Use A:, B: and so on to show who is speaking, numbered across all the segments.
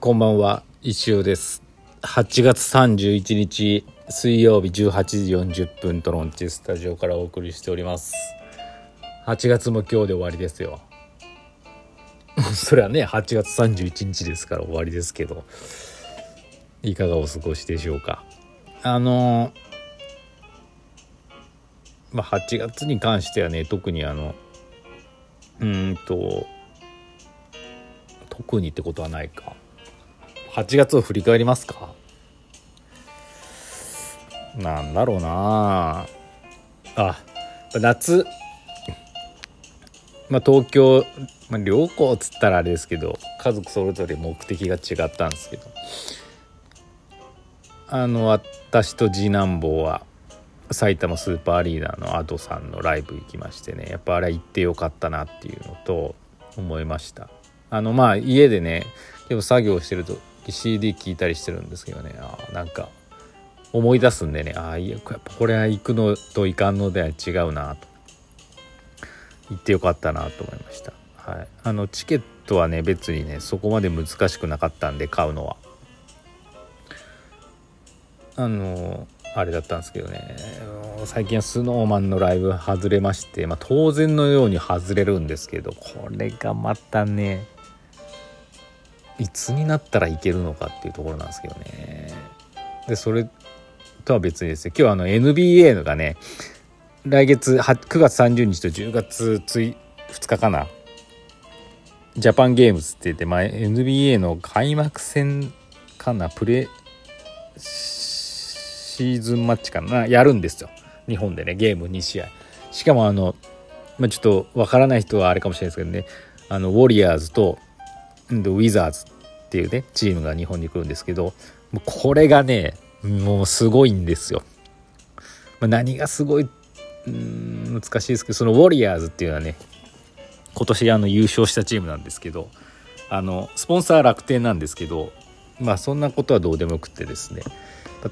A: こんばんは石尾です。8月31日水曜日18時40分トロンチスタジオからお送りしております。8月も今日で終わりですよ。それはね8月31日ですから終わりですけどいかがお過ごしでしょうか。あのまあ8月に関してはね特にあのうんと特にってことはないか。8月を振り返りますか？なんだろうな。あ夏。まあ東京、まあ、旅行っつったらあれですけど家族それぞれ目的が違ったんですけど。あの私と次男坊は埼玉スーパーアリーナの Ado さんのライブ行きましてねやっぱあれ行ってよかったなっていうのと思いました。あのまあ家でねでも作業してると CD 聴いたりしてるんですけどね。あなんか思い出すんでね。ああやっぱこれは行くのといかんのでは違うなと。行ってよかったなと思いました、はい、あのチケットはね別にねそこまで難しくなかったんで買うのは。あのあれだったんですけどね。最近は SnowMan のライブ外れまして、まあ、当然のように外れるんですけどこれがまたねいつになったらいけるのかっていうところなんですけどね。でそれとは別にですね。今日はあの NBA のがね来月9月30日と10月2日かなジャパンゲームズって言って、まあ、NBA の開幕戦かな。プレシーズンマッチかな。やるんですよ。日本でねゲーム2試合。しかもあの、まあ、ちょっとわからない人はあれかもしれないですけどね。あのウォリアーズとウィザーズっていうねチームが日本に来るんですけどこれがねもうすごいんですよ。ま、何がすごいうん難しいですけどそのウォリアーズっていうのはね今年あの優勝したチームなんですけどあのスポンサー楽天なんですけどまあそんなことはどうでもよくてですね。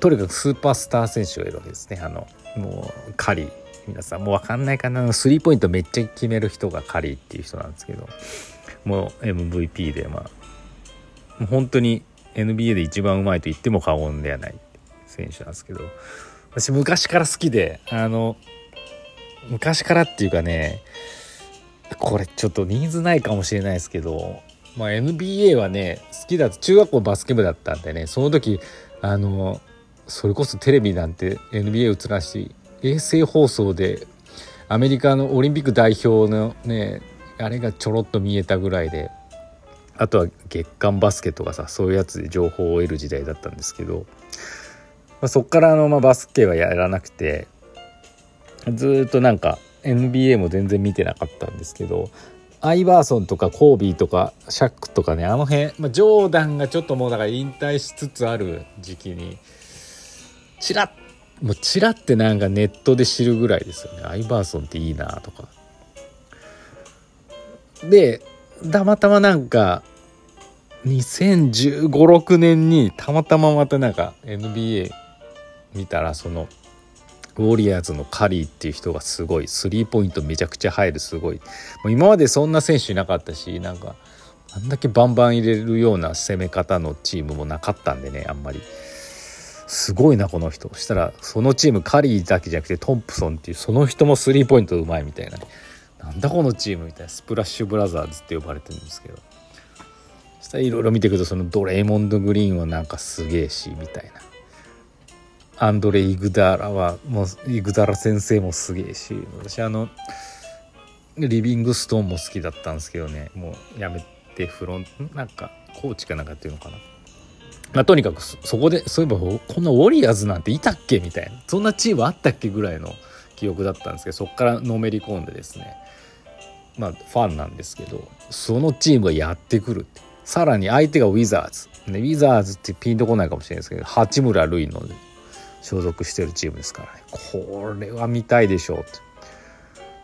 A: とにかくスーパースター選手がいるわけですね。あのもうカリー。皆さんもう分かんないかな。スリーポイントめっちゃ決める人がカリーっていう人なんですけどもう MVP でまあもう本当に NBA で一番うまいと言っても過言ではない選手なんですけど私昔から好きであの昔からっていうかねこれちょっとニーズないかもしれないですけど、まあ、NBA はね好きだと中学校バスケ部だったんでねその時あのそれこそテレビなんて NBA 映らし衛星放送でアメリカのオリンピック代表のねあれがちょろっと見えたぐらいであとは月刊バスケとかさそういうやつで情報を得る時代だったんですけど、まあ、そっからあの、まあ、バスケはやらなくてずっとなんか NBA も全然見てなかったんですけどアイバーソンとかコービーとかシャックとかねあの辺、まあ、ジョーダンがちょっともうだから引退しつつある時期にチラッもうチラってなんかネットで知るぐらいですよね。アイバーソンっていいなとか。でたまたまなんか2015、6年にたまたままたなんか NBA 見たらそのウォリアーズのカリーっていう人がすごいスリーポイントめちゃくちゃ入るすごい。もう今までそんな選手いなかったしなんかあんだけバンバン入れるような攻め方のチームもなかったんでねあんまり。すごいなこの人。そしたらそのチームカリーだけじゃなくてトンプソンっていうその人もスリーポイントうまいみたいな。ねなんだこのチームみたいなスプラッシュブラザーズって呼ばれてるんですけど。そしたらいろいろ見ていくとそのドレイモンド・グリーンはなんかすげえしみたいな。アンドレ・イグダラはもうイグダラ先生もすげえし。私あのリビングストーンも好きだったんですけどね。もうやめてフロントなんかコーチかなんかっていうのかな。まあ、とにかくそこでそういえばこんなウォリアーズなんていたっけみたいな。そんなチームあったっけぐらいの記憶だったんですけどそこからのめり込んでですね。まあファンなんですけどそのチームがやってくるって。さらに相手がウィザーズ、ね、ウィザーズってピンとこないかもしれないですけど八村塁の所属してるチームですからね。これは見たいでしょうって。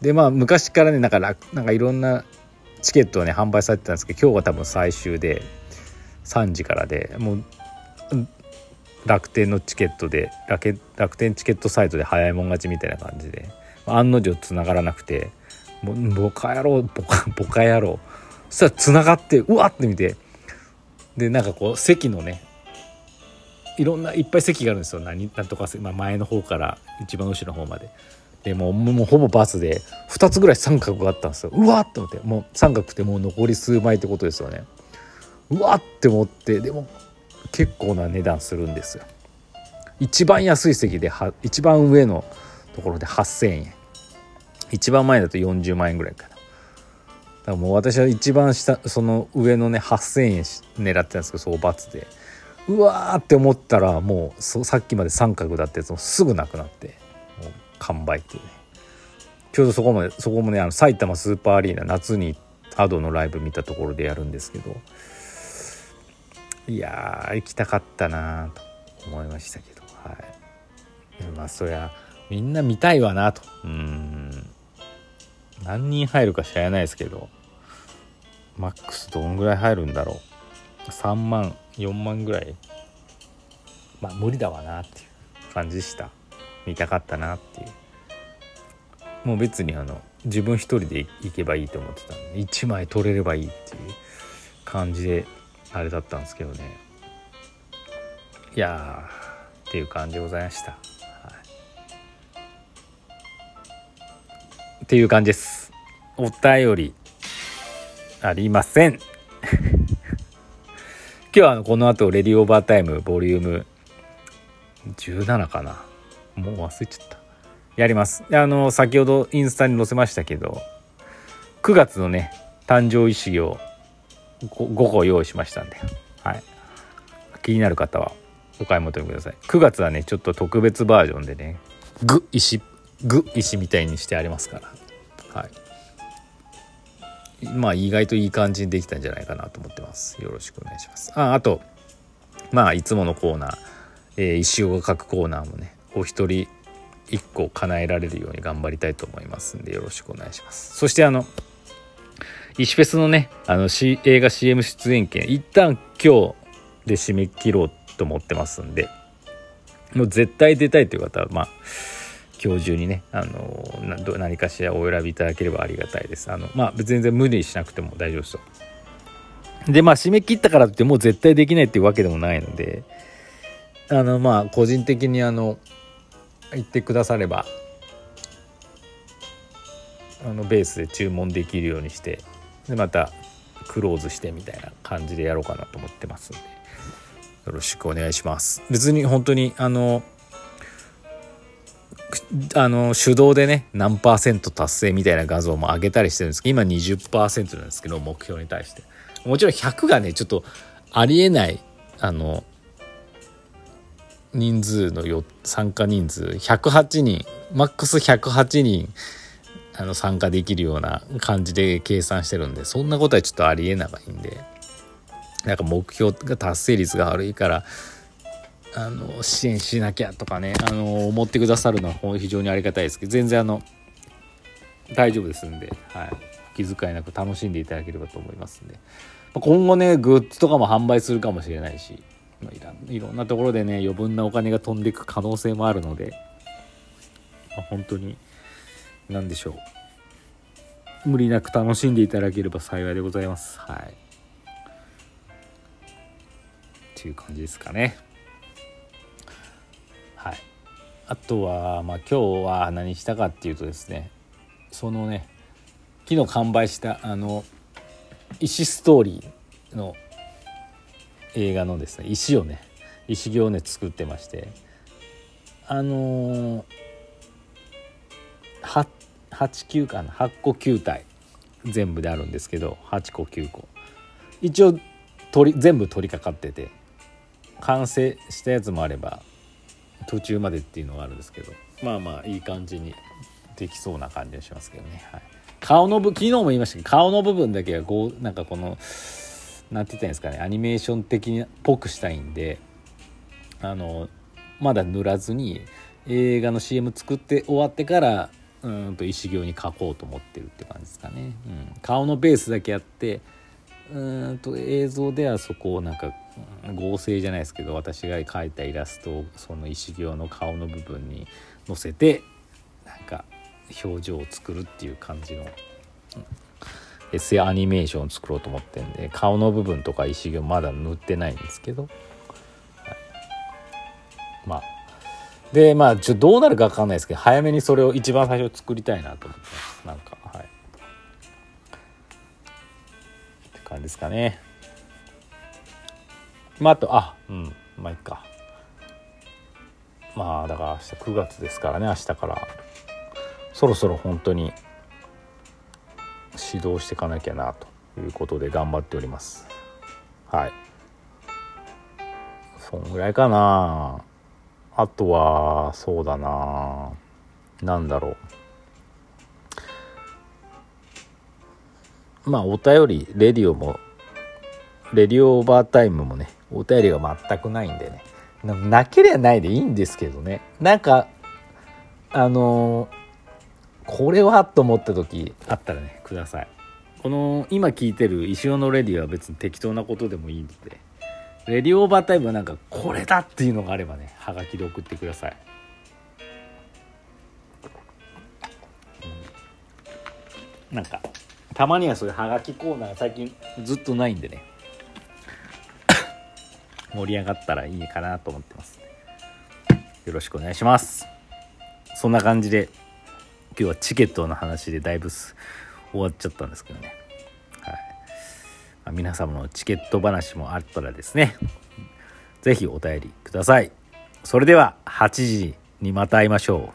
A: でまあ昔からねなんかなんかいろんなチケットはね販売されてたんですけど今日は多分最終で3時からでもう楽天のチケットで楽天チケットサイトで早いもん勝ちみたいな感じで案の定つながらなくてボカ野郎ボカ ボカ野郎。そしたらつながってうわって見て。でなんかこう席のねいろんないっぱい席があるんですよ。何なんとか、まあ、前の方から一番後ろの方まで。でもうもうほぼバスで2つぐらい三角があったんですよ。うわっと思って。もう三角ってもう残り数枚ってことですよね。うわって思って。でも結構な値段するんですよ。一番安い席では一番上のところで8,000円。一番前だと40万円ぐらいかな。だからもう私は一番下その上のね8,000円狙ってたんですけどそう罰で。うわーって思ったらもうさっきまで三角だったやつもすぐなくなってもう完売っていうね。ちょうどそこまでそこもねあの埼玉スーパーアリーナ夏にアドのライブ見たところでやるんですけど。いや行きたかったなと思いましたけど。はい。まあそりゃみんな見たいわなと。うん。何人入るか知らないですけどマックスどんぐらい入るんだろう。3万4万ぐらい。まあ無理だわなっていう感じでした。見たかったなっていう。もう別にあの自分一人で行けばいいと思ってたんで1枚取れればいいっていう感じであれだったんですけどね。いやっていう感じでございました、っていう感じです。お便り。ありません。今日はあのこの後レディオーバータイムボリューム17かな。もう忘れちゃった。やります。あの先ほどインスタに載せましたけど9月のね誕生石を 5, 5個用意しましたんで、はい、気になる方はお買い求めください。9月はねちょっと特別バージョンでねグ石グ石みたいにしてありますから。はい。まあ意外といい感じにできたんじゃないかなと思ってます。よろしくお願いします。ああとまあいつものコーナー、えー、石尾が書くコーナーもねお一人一個叶えられるように頑張りたいと思いますんでよろしくお願いします。そしてあの石フェスのねあの、C、映画 CM 出演権一旦今日で締め切ろうと思ってますんでもう絶対出たいという方はまあ今日中にねあの何かしらお選びいただければありがたいです。あのまあ全然無理しなくても大丈夫ですよ。でまあ締め切ったからってもう絶対できないっていうわけでもないのであのまあ個人的にあの言ってくださればあのベースで注文できるようにしてでまたクローズしてみたいな感じでやろうかなと思ってますんでよろしくお願いします。別に本当にあのあの手動でね何パーセント達成みたいな画像も上げたりしてるんですけど今20%なんですけど目標に対して。もちろん100がねちょっとありえないあの人数のよ参加人数108人マックス108人あの参加できるような感じで計算してるんでそんなことはちょっとありえないんでなんか目標が達成率が悪いからあの支援しなきゃとかねあの思ってくださるのは非常にありがたいですけど全然あの大丈夫ですんで、はい、気遣いなく楽しんでいただければと思いますんで。今後ねグッズとかも販売するかもしれないしいろんなところでね余分なお金が飛んでいく可能性もあるので、まあ、本当に何でしょう。無理なく楽しんでいただければ幸いでございます。はい。っていう感じですかね。はい。あとはまあ今日は何したかっていうとですねそのね昨日完売したあの石ストーリーの映画のですね石をね石行をね作ってましてあのー、8球かな8個9体全部であるんですけど8個9個一応取り全部取り掛かってて完成したやつもあれば途中までっていうのがあるんですけど。まあまあいい感じにできそうな感じがしますけどね、はい、顔の部昨日も言いましたけど顔の部分だけはこうなんかこの何て言ったらいいんですかね。アニメーション的っぽくしたいんであのまだ塗らずに映画の CM 作って終わってからうんと石行に描こうと思ってるって感じですかね、うん、顔のベースだけやってうんと映像ではそこをなんか合成じゃないですけど私が描いたイラストをその石行の顔の部分に載せてなんか表情を作るっていう感じのエセアニメーションを作ろうと思ってんで顔の部分とか石毛まだ塗ってないんですけど、はい、まあ。でまあちょどうなるか分かんないですけど早めにそれを一番最初作りたいなと思ってます。なんかはい。感じですかね。まああとあうんまあいいか。まあだから明日9月ですからね明日から。そろそろ本当に指導していかなきゃなということで頑張っております。はい。そんぐらいかな。あとはそうだな。何だろう。まあお便りレディオもレディオオーバータイムもねお便りが全くないんでね。なければないでいいんですけどね。なんかあのーこれはと思った時あったらねください。この今聞いてる石尾のレディは別に適当なことでもいいので。レディオオーバータイムはなんかこれだっていうのがあればねはがきで送ってください、うん、なんかたまにはそういうはがきコーナー最近ずっとないんでね。盛り上がったらいいかなと思ってます。よろしくお願いします。そんな感じで今日はチケットの話でだいぶ終わっちゃったんですけどね、はい。ま、皆様のチケット話もあったらですね。是非お便りください。それでは8時にまた会いましょう。